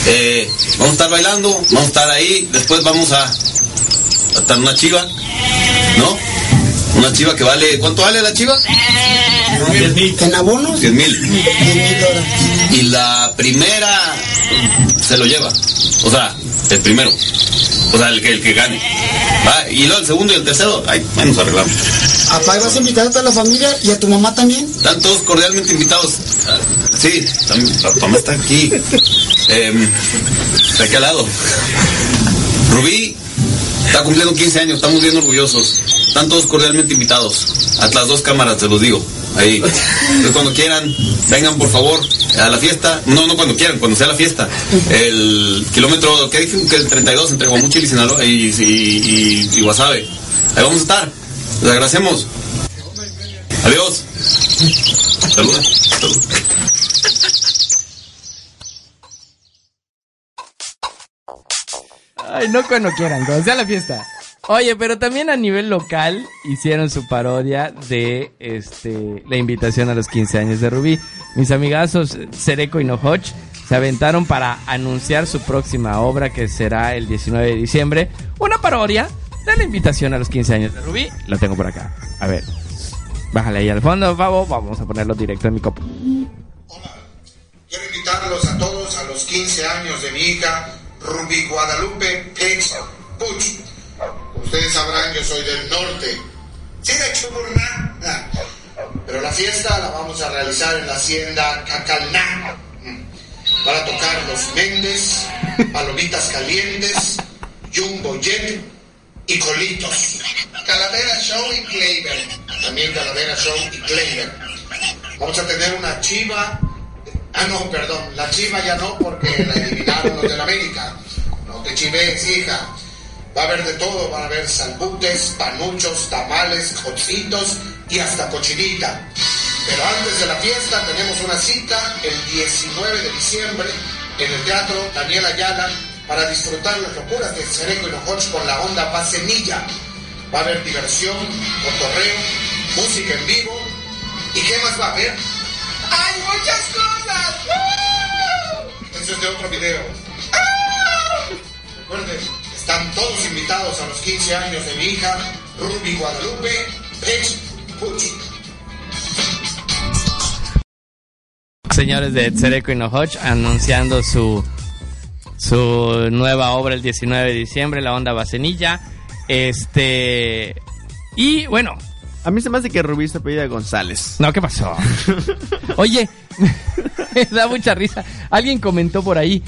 Eh, vamos a estar bailando, vamos a estar ahí. Después vamos a, a estar una chiva. ¿No? Una chiva que vale. ¿Cuánto vale la chiva? 10 mil. ¿En abonos? 10 mil. Y la primera se lo lleva. O sea, el primero. O sea, el que, el que gane. Va, Y luego el segundo y el tercero, ay, ahí nos arreglamos. Papá, ¿y vas a invitar a toda la familia y a tu mamá también? Están todos cordialmente invitados. Ah, Sí, también, la mamá está aquí. Eh, de aquel lado. Rubí está cumpliendo 15 años, estamos bien orgullosos. Están todos cordialmente invitados. A las dos cámaras, te los digo. Ahí. Entonces, cuando quieran, vengan por favor a la fiesta. No, no cuando quieran, cuando sea la fiesta. El kilómetro, ¿qué dijimos? Que el 32 entre Guamuchil y Sinaloa y, y, y- y Guasave. Ahí vamos a estar. Les agradecemos. Adiós. Saluda. Saluda. Ay, no cuando quieran, cuando sea la fiesta. Oye, pero también a nivel local hicieron su parodia de este la invitación a los 15 años de Rubí. Mis amigazos Cereco y Nohoch se aventaron para anunciar su próxima obra que será el 19 de diciembre. Una parodia de la invitación a los 15 años de Rubí. Lo tengo por acá. A ver, bájale ahí al fondo, Pavo. Vamos a ponerlo directo en mi copo. Quiero invitarlos a todos a los 15 años de mi hija Ruby Guadalupe Pex Puch. Ustedes sabrán, yo soy del norte. Sí, de Chuburná. Pero la fiesta la vamos a realizar en la hacienda Cacalná. Van a tocar los Méndez, Palomitas Calientes, Jumbo Jet y Colitos. Calavera Show y Kleiber. También Calavera Show y Kleiber. Vamos a tener una chiva Ah, no, perdón, la chiva ya no porque la eliminaron los del América. No te chives, hija. Va a haber de todo, van a haber salbutes, panuchos, tamales, cochitos y hasta cochinita. Pero antes de la fiesta tenemos una cita el 19 de diciembre en el Teatro Daniel Ayala para disfrutar las locuras de Cereco y Nojoch con la onda Pacenilla. Va a haber diversión, cotorreo, música en vivo. ¿Y qué más va a haber? ¡Hay muchas cosas! Eso es de otro video. Recuerden, están todos invitados a los 15 años de mi hija, Ruby Guadalupe Pex Puch. Señores de Cereco y Nohoch anunciando su su nueva obra el 19 de diciembre, la onda Bacenilla. Este y bueno, A mí se me hace que Rubí se apellida González. No, ¿qué pasó? <laughs> Oye, me <laughs> da mucha risa. Alguien comentó por ahí,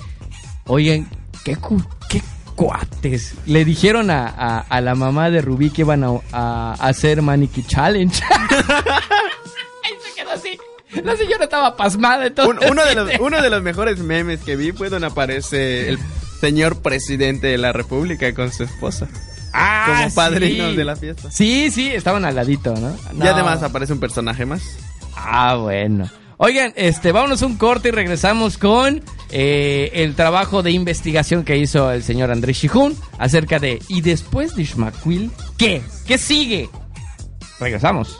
oigan, qué, cu- qué cuates. Le dijeron a, a- a la mamá de Rubí que iban a, a hacer Maniquí Challenge. <laughs> Ahí se quedó así. La señora estaba pasmada de todo. Un- uno, de los, uno de los mejores memes que vi fue donde aparece el señor presidente de la república con su esposa. Ah, como padrinos sí. de la fiesta. Sí, sí, estaban al ladito, ¿no? Y además aparece un personaje más. Ah, bueno. Oigan, este, vámonos a un corte y regresamos con eh, el trabajo de investigación que hizo el señor Andrés Shihun acerca de ¿y después de Ishmaquil qué? ¿Qué sigue? Regresamos.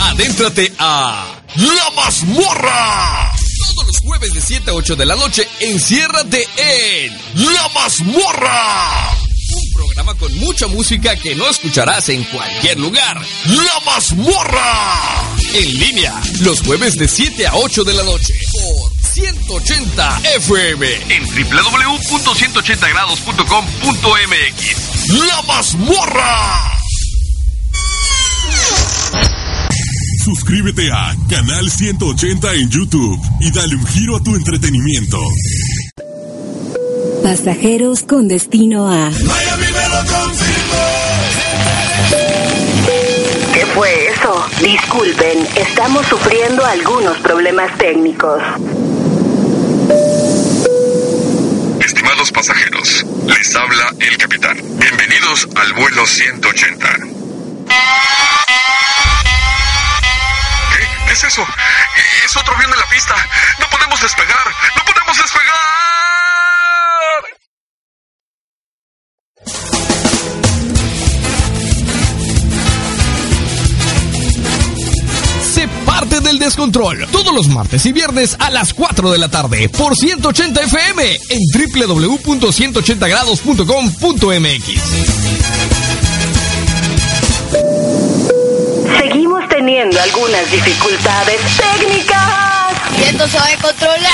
Adéntrate a La Mazmorra. Todos los jueves de 7 a 8 de la noche, enciérrate en La Mazmorra. Un programa con mucha música que no escucharás en cualquier lugar. La Mazmorra. En línea, los jueves de 7 a 8 de la noche. Por 180 FM. En www.180grados.com.mx. La Mazmorra. Suscríbete a Canal 180 en YouTube y dale un giro a tu entretenimiento. Pasajeros con destino a ¿Qué fue eso? Disculpen, estamos sufriendo algunos problemas técnicos. Estimados pasajeros, les habla el capitán. Bienvenidos al vuelo 180. Es eso? Es otro avión de la pista. No podemos despegar. No podemos despegar. Sé parte del descontrol todos los martes y viernes a las 4 de la tarde por 180 FM en www.180grados.com.mx. teniendo algunas dificultades técnicas. Y esto se va a controlar.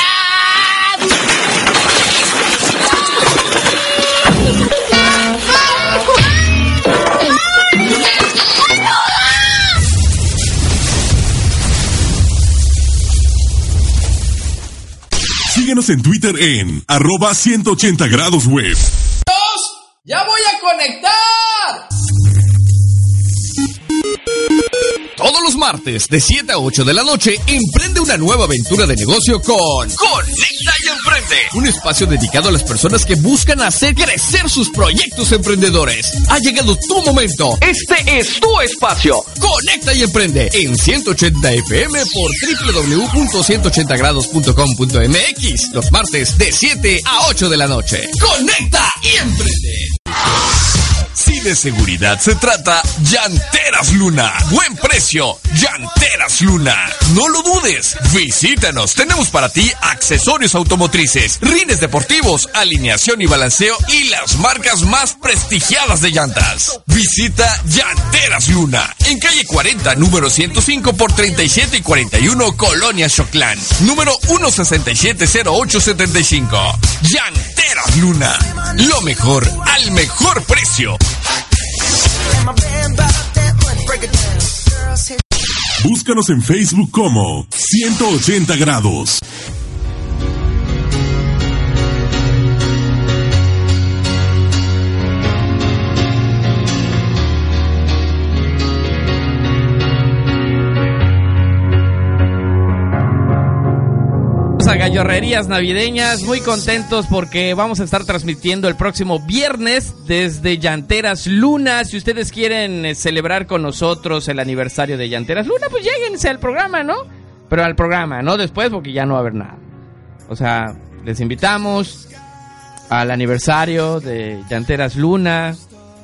Síguenos en Twitter en arroba 180 grados web. ¡Ya voy a conectar! Martes de 7 a 8 de la noche emprende una nueva aventura de negocio con Conecta y Emprende, un espacio dedicado a las personas que buscan hacer crecer sus proyectos emprendedores. Ha llegado tu momento. Este es tu espacio. Conecta y Emprende en 180 FM por www.180grados.com.mx los martes de 7 a 8 de la noche. Conecta y Emprende. De seguridad se trata, Llanteras Luna. Buen precio, Llanteras Luna. No lo dudes, visítanos. Tenemos para ti accesorios automotrices, rines deportivos, alineación y balanceo y las marcas más prestigiadas de llantas. Visita Llanteras Luna en calle 40, número 105 por 37 y 41, Colonia Choclán. Número 1670875. Llanteras Luna. Lo mejor al mejor precio. Búscanos en Facebook como 180 grados. A Gallorrerías Navideñas, muy contentos porque vamos a estar transmitiendo el próximo viernes desde Llanteras Luna. Si ustedes quieren eh, celebrar con nosotros el aniversario de Llanteras Luna, pues lléguense al programa, ¿no? Pero al programa, no después porque ya no va a haber nada. O sea, les invitamos al aniversario de Llanteras Luna.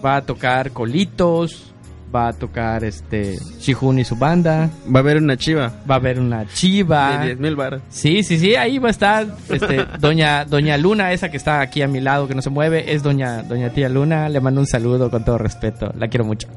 Va a tocar Colitos, va a tocar este Shihun y su banda. Va a haber una chiva. Va a haber una chiva. De 10 mil baros. Sí, sí, sí, ahí va a estar este, <laughs> doña, doña Luna, esa que está aquí a mi lado, que no se mueve, es doña, doña tía Luna. Le mando un saludo con todo respeto, la quiero mucho.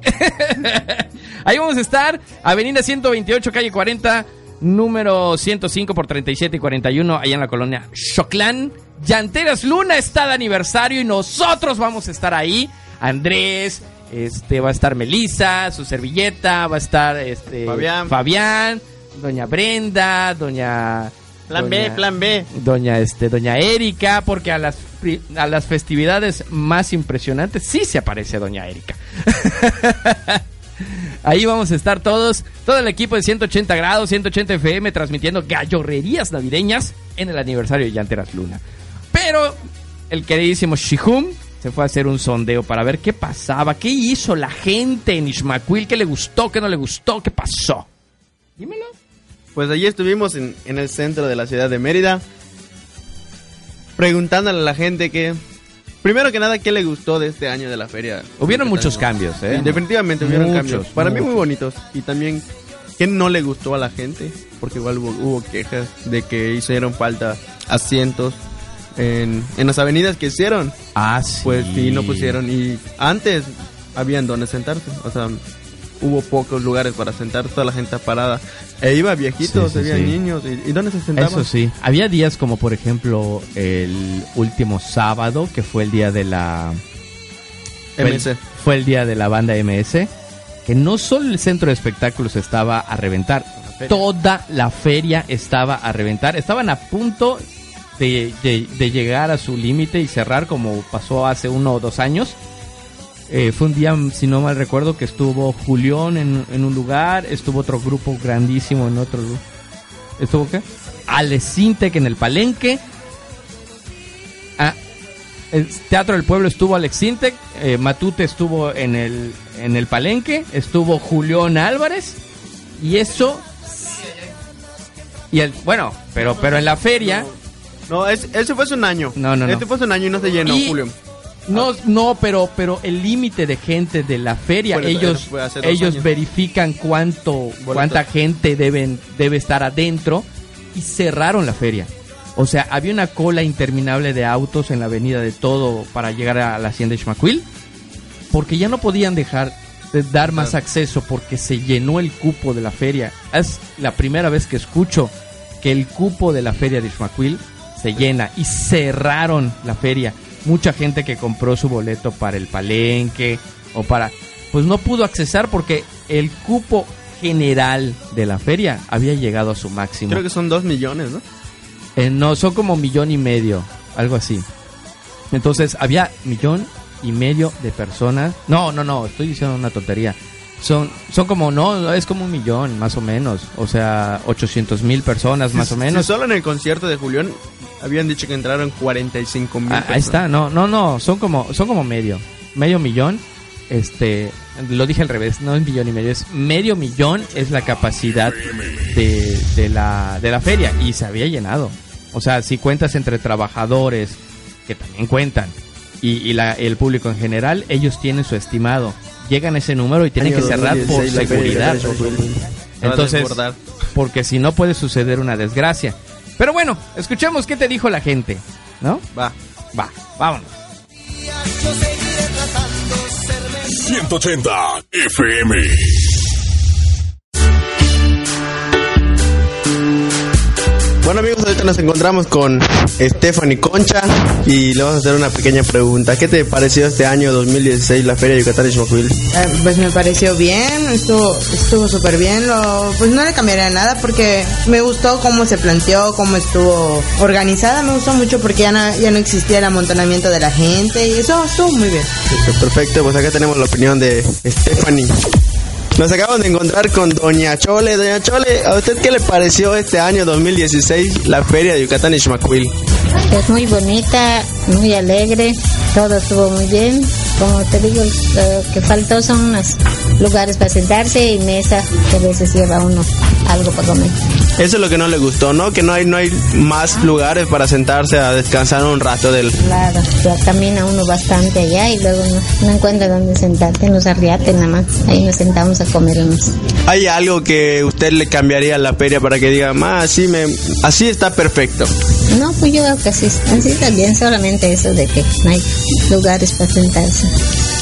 <laughs> ahí vamos a estar, Avenida 128, calle 40, número 105 por 37 y 41, allá en la colonia Choclán. Llanteras Luna está de aniversario y nosotros vamos a estar ahí. Andrés, este va a estar Melissa, su servilleta, va a estar este Fabián. Fabián, doña Brenda, doña Plan B, doña- plan B. Doña este doña Erika, porque a las a las festividades más impresionantes sí se aparece doña Erika. <laughs> Ahí vamos a estar todos, todo el equipo de 180 grados, 180 FM, transmitiendo gallorrerías navideñas en el aniversario de Llanteras Luna. Pero el queridísimo Shihum se fue a hacer un sondeo para ver qué pasaba, qué hizo la gente en Ishmaquil, qué le gustó, qué no le gustó, qué pasó. Dímelo. Pues allí estuvimos en, en el centro de la ciudad de Mérida, preguntándole a la gente que, primero que nada, qué le gustó de este año de la feria. Hubieron Que muchos cambios, ¿eh? Definitivamente hubieron Muchos, cambios. Para mí muy bonitos. Y también, ¿qué no le gustó a la gente? Porque igual hubo, hubo quejas de que hicieron falta asientos en, en las avenidas que hicieron. Ah, sí. Pues sí, no pusieron. Y antes habían donde sentarse. O sea, hubo pocos lugares para sentar, toda la gente parada. E iba viejitos, Sí, sí, había sí. niños. ¿Y, y dónde se sentaban? Eso sí. Había días como por ejemplo el último sábado, que fue el día de la... Fue MS. fue el día de la banda MS, que no solo el centro de espectáculos estaba a reventar, toda la feria estaba a reventar. Estaban a punto de, de- llegar a su límite y cerrar como pasó hace uno o dos años. Eh, fue un día, si no mal recuerdo, que estuvo Julián en, en un lugar, estuvo otro grupo grandísimo en otro lugar. ¿Estuvo qué? Alexintec en el Palenque. Ah, el Teatro del Pueblo estuvo Alex Intec, eh, Matute estuvo en el, en el Palenque, estuvo Julián Álvarez. Y eso Y el, bueno, pero, pero en la feria. No, es, ese fue hace un año. No, no, no. Este fue hace un año y no se llenó, Y- Julio. No, no, pero, pero el límite de gente de la feria, Bueno, ellos, fue hace dos ellos años. verifican cuánto, cuánta gente deben, debe estar adentro y cerraron la feria. O sea, había una cola interminable de autos en la avenida de todo para llegar a la hacienda de Xmaquil, porque ya no podían dejar de dar más acceso porque se llenó el cupo de la feria. Es la primera vez que escucho que el cupo de la feria de Xmaquil se llena y cerraron la feria. Mucha gente que compró su boleto para el palenque o para... Pues no pudo accesar porque el cupo general de la feria había llegado a su máximo. Creo que son dos millones, ¿no? Eh, no, son como millón y medio, algo así. Entonces, había millón y medio de personas. No, no, no, estoy diciendo una tontería. Son, son como, no, es como un millón, más o menos. O sea, 800 mil personas, más o Si menos. solo en el concierto de Julián habían dicho que entraron 45 mil. Ah, ahí está, no, no, no, son como, son como medio, medio millón. Este, lo dije al revés, no es millón y medio, es medio millón es la capacidad de, de la, de la feria y se había llenado. O sea, si cuentas entre trabajadores, que también cuentan, y, y la, el público en general, ellos tienen su estimado. Llegan a ese número y tienen Año que cerrar por 2016, la feria seguridad. Entonces, porque si no puede suceder una desgracia. Pero bueno, escuchemos qué te dijo la gente, ¿no? Va. Va, vámonos. 180 FM. Bueno amigos, ahorita nos encontramos con Stephanie Concha y le vamos a hacer una pequeña pregunta. ¿Qué te pareció este año 2016 la Feria de Yucatán y Xmacuil? Eh, pues me pareció bien, estuvo estuvo súper bien. Lo, pues no le cambiaría nada porque me gustó cómo se planteó, cómo estuvo organizada. Me gustó mucho porque ya no, ya no existía el amontonamiento de la gente y eso estuvo muy bien. Perfecto, pues acá tenemos la opinión de Stephanie. Nos acabamos de encontrar con Doña Chole. Doña Chole, ¿a usted qué le pareció este año 2016 la Feria de Yucatán y Xmacuil? Es muy bonita, muy alegre, todo estuvo muy bien. Como te digo, lo que faltó son unos lugares para sentarse y mesa que a veces lleva uno algo para comer. Eso es lo que no le gustó, ¿no? Que no hay, no hay más lugares para sentarse a descansar un rato del... Claro, ya camina uno bastante allá y luego no, no encuentra dónde sentarte en los arriates nada más. Ahí nos sentamos a comernos. ¿Hay algo que usted le cambiaría a la feria para que diga, "Ma, así, me, así está perfecto? No, pues yo creo que así, así también, solamente eso de que no hay lugares para sentarse.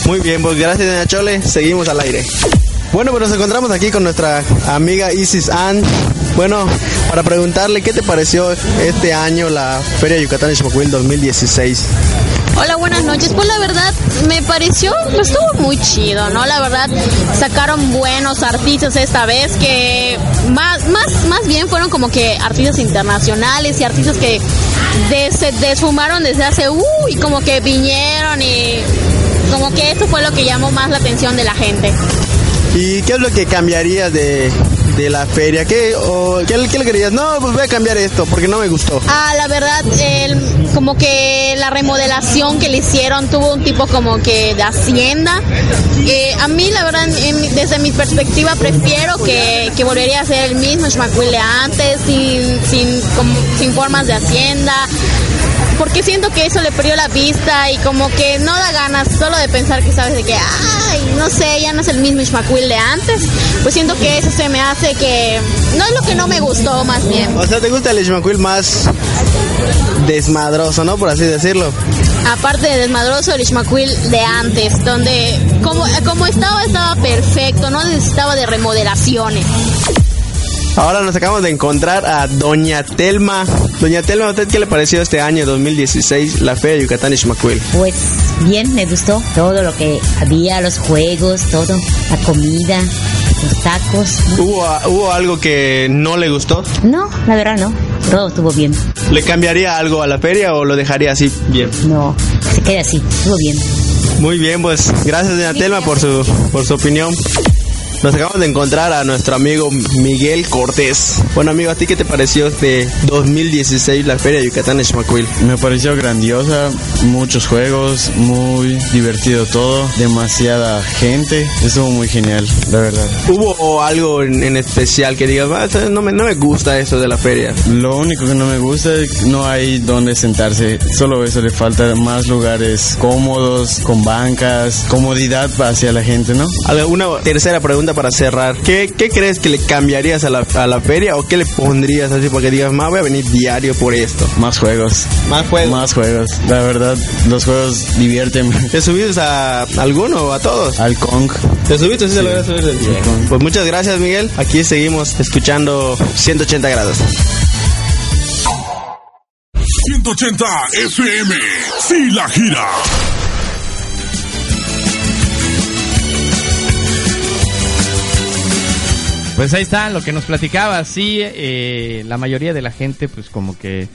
Muy bien, pues gracias, Doña Chole. Seguimos al aire. Bueno, pues nos encontramos aquí con nuestra amiga Isis Ann. Bueno, para preguntarle qué te pareció este año la Feria de Yucatán y Xmacuil 2016. Hola, buenas noches. Pues la verdad me pareció, pues estuvo muy chido, ¿no? La verdad sacaron buenos artistas esta vez que más, más, más bien fueron como que artistas internacionales y artistas que de- se desfumaron desde hace, uh, y como que vinieron y como que eso fue lo que llamó más la atención de la gente. ¿Y qué es lo que cambiarías de, de la feria? ¿Qué, o, ¿qué, qué le querías? No, pues voy a cambiar esto porque no me gustó. Ah, la verdad, como que la remodelación que le hicieron tuvo un tipo como que de hacienda. Eh, a mí, la verdad, en desde mi perspectiva, prefiero que, que volvería a ser el mismo Schmacuil de antes, sin, sin, como- sin formas de hacienda. Porque siento que eso le perdió la vista y como que no da ganas solo de pensar que sabes de que, ay, no sé, ya no es el mismo Ishmaquil de antes. Pues siento que eso se me hace que no es lo que no me gustó más bien. O sea, ¿te gusta el Xmacuil más desmadroso, no? Por así decirlo. Aparte de desmadroso, el Ishmaquil de antes, donde como, como estaba, estaba perfecto, no necesitaba de remodelaciones. Ahora nos acabamos de encontrar a Doña Telma. Doña Telma, ¿a usted qué le pareció este año 2016 la Feria de Yucatán y Xmacuil? Pues bien, me gustó todo lo que había, los juegos, todo, la comida, los tacos. ¿Hubo, ¿Hubo algo que no le gustó? No, la verdad no, todo estuvo bien. ¿Le cambiaría algo a la feria o lo dejaría así bien? No, se queda así, estuvo bien. Muy bien, pues gracias Doña Telma por su, por su opinión. Nos acabamos de encontrar a nuestro amigo Miguel Cortés. Bueno, amigo, ¿a ti qué te pareció este 2016 la Feria de Yucatán en Xmacuil? Me pareció grandiosa, muchos juegos, muy divertido todo, demasiada gente, estuvo muy genial, la verdad. ¿Hubo algo en, en especial que digas, "Ah, no me, no me gusta eso de la feria? Lo único que no me gusta es que no hay donde sentarse, solo eso le falta más lugares cómodos, con bancas, comodidad hacia la gente, ¿no? Una tercera pregunta para cerrar. ¿Qué, qué crees que le cambiarías a la, a la feria o qué le pondrías así para que digas, más voy a venir diario por esto? Más juegos. Más juegos. Más juegos. La verdad, los juegos divierten. ¿Te subiste a alguno o a todos? Al Kong. ¿Te subiste? Sí, Sí. te subir. Sí. Pues muchas gracias, Miguel. Aquí seguimos escuchando 180 grados. 180 FM. Sí, la gira. Pues ahí está lo que nos platicaba. Sí, eh, la mayoría de la gente, pues como que.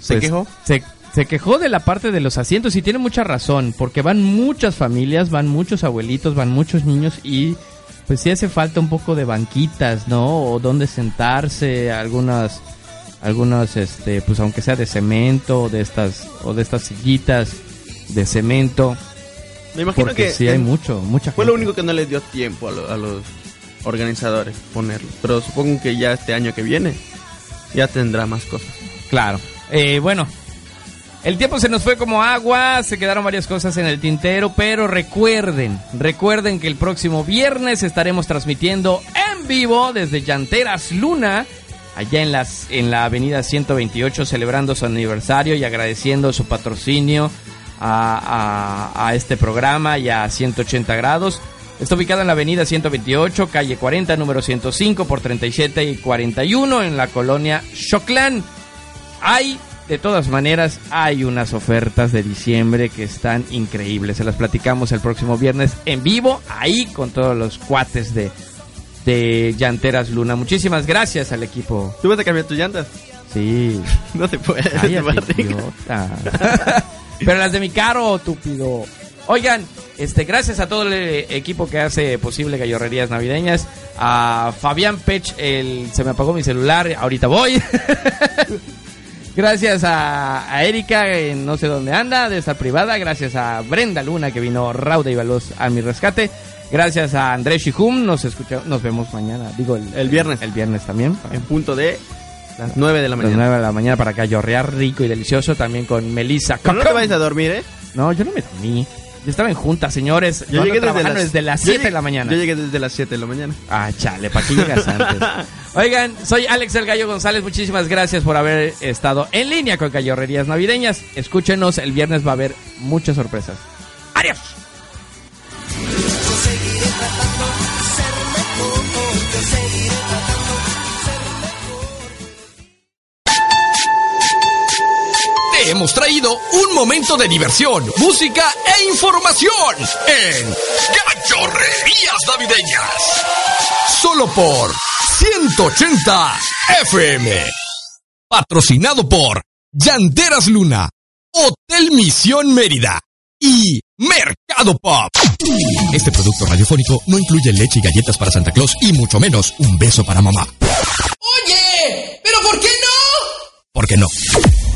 ¿Se pues, quejó? Se, se quejó de la parte de los asientos y tiene mucha razón, porque van muchas familias, van muchos abuelitos, van muchos niños y pues sí hace falta un poco de banquitas, ¿no? O donde sentarse, algunas, algunas, este, pues aunque sea de cemento, de estas, o de estas sillitas de cemento. Me imagino porque que sí hay mucho, mucha Fue gente. lo único que no les dio tiempo a, lo- a los organizadores ponerlo. Pero supongo que ya este año que viene ya tendrá más cosas. Claro. Eh, bueno, el tiempo se nos fue como agua, se quedaron varias cosas en el tintero, pero recuerden, recuerden que el próximo viernes estaremos transmitiendo en vivo desde Llanteras Luna, allá en, las, en la avenida 128, celebrando su aniversario y agradeciendo su patrocinio a, a- este programa y a 180 grados. Está ubicado en la avenida 128, calle 40, número 105 por 37 y 41 en la colonia Choclán. Hay, de todas maneras, hay unas ofertas de diciembre que están increíbles. Se las platicamos el próximo viernes en vivo, ahí con todos los cuates de, de Llanteras Luna. Muchísimas gracias al equipo. ¿Tú vas a cambiar tus llantas? Sí. <laughs> No te puedes. Cállate. <laughs> Pero las de mi caro, túpido. Oigan, este, gracias a todo el equipo que hace posible Gallorrerías Navideñas. A Fabián Pech, el, se me apagó mi celular, ahorita voy. <laughs> gracias a, a Erika, eh, no sé dónde anda, de estar privada. Gracias a Brenda Luna, que vino rauda y veloz a mi rescate. Gracias a Andrés Shihum, nos escucha, nos vemos mañana, digo el, El viernes. El viernes también. En punto de las 9 de la Las mañana. 9 de la mañana para callorrear rico y delicioso también con Melissa. Pero no te vayas a dormir, ¿eh? No, yo no me dormí. Yo estaba en junta, señores. Yo llegué desde trabajando las, desde las yo 7 de la mañana. Yo llegué desde las 7 de la mañana. Ah, chale, ¿para qué llegas antes? <laughs> Oigan, soy Alex El Gallo González. Muchísimas gracias por haber estado en línea con Gallorrerías Navideñas. Escúchenos, el viernes va a haber muchas sorpresas. ¡Adiós! Hemos traído un momento de diversión, música e información en Gallorrerías Navideñas. Solo por 180 FM. Patrocinado por Llanteras Luna, Hotel Misión Mérida y Mercado Pop. Este producto radiofónico no incluye leche y galletas para Santa Claus y mucho menos un beso para mamá. Oye, pero ¿por qué no? ¿Por qué no?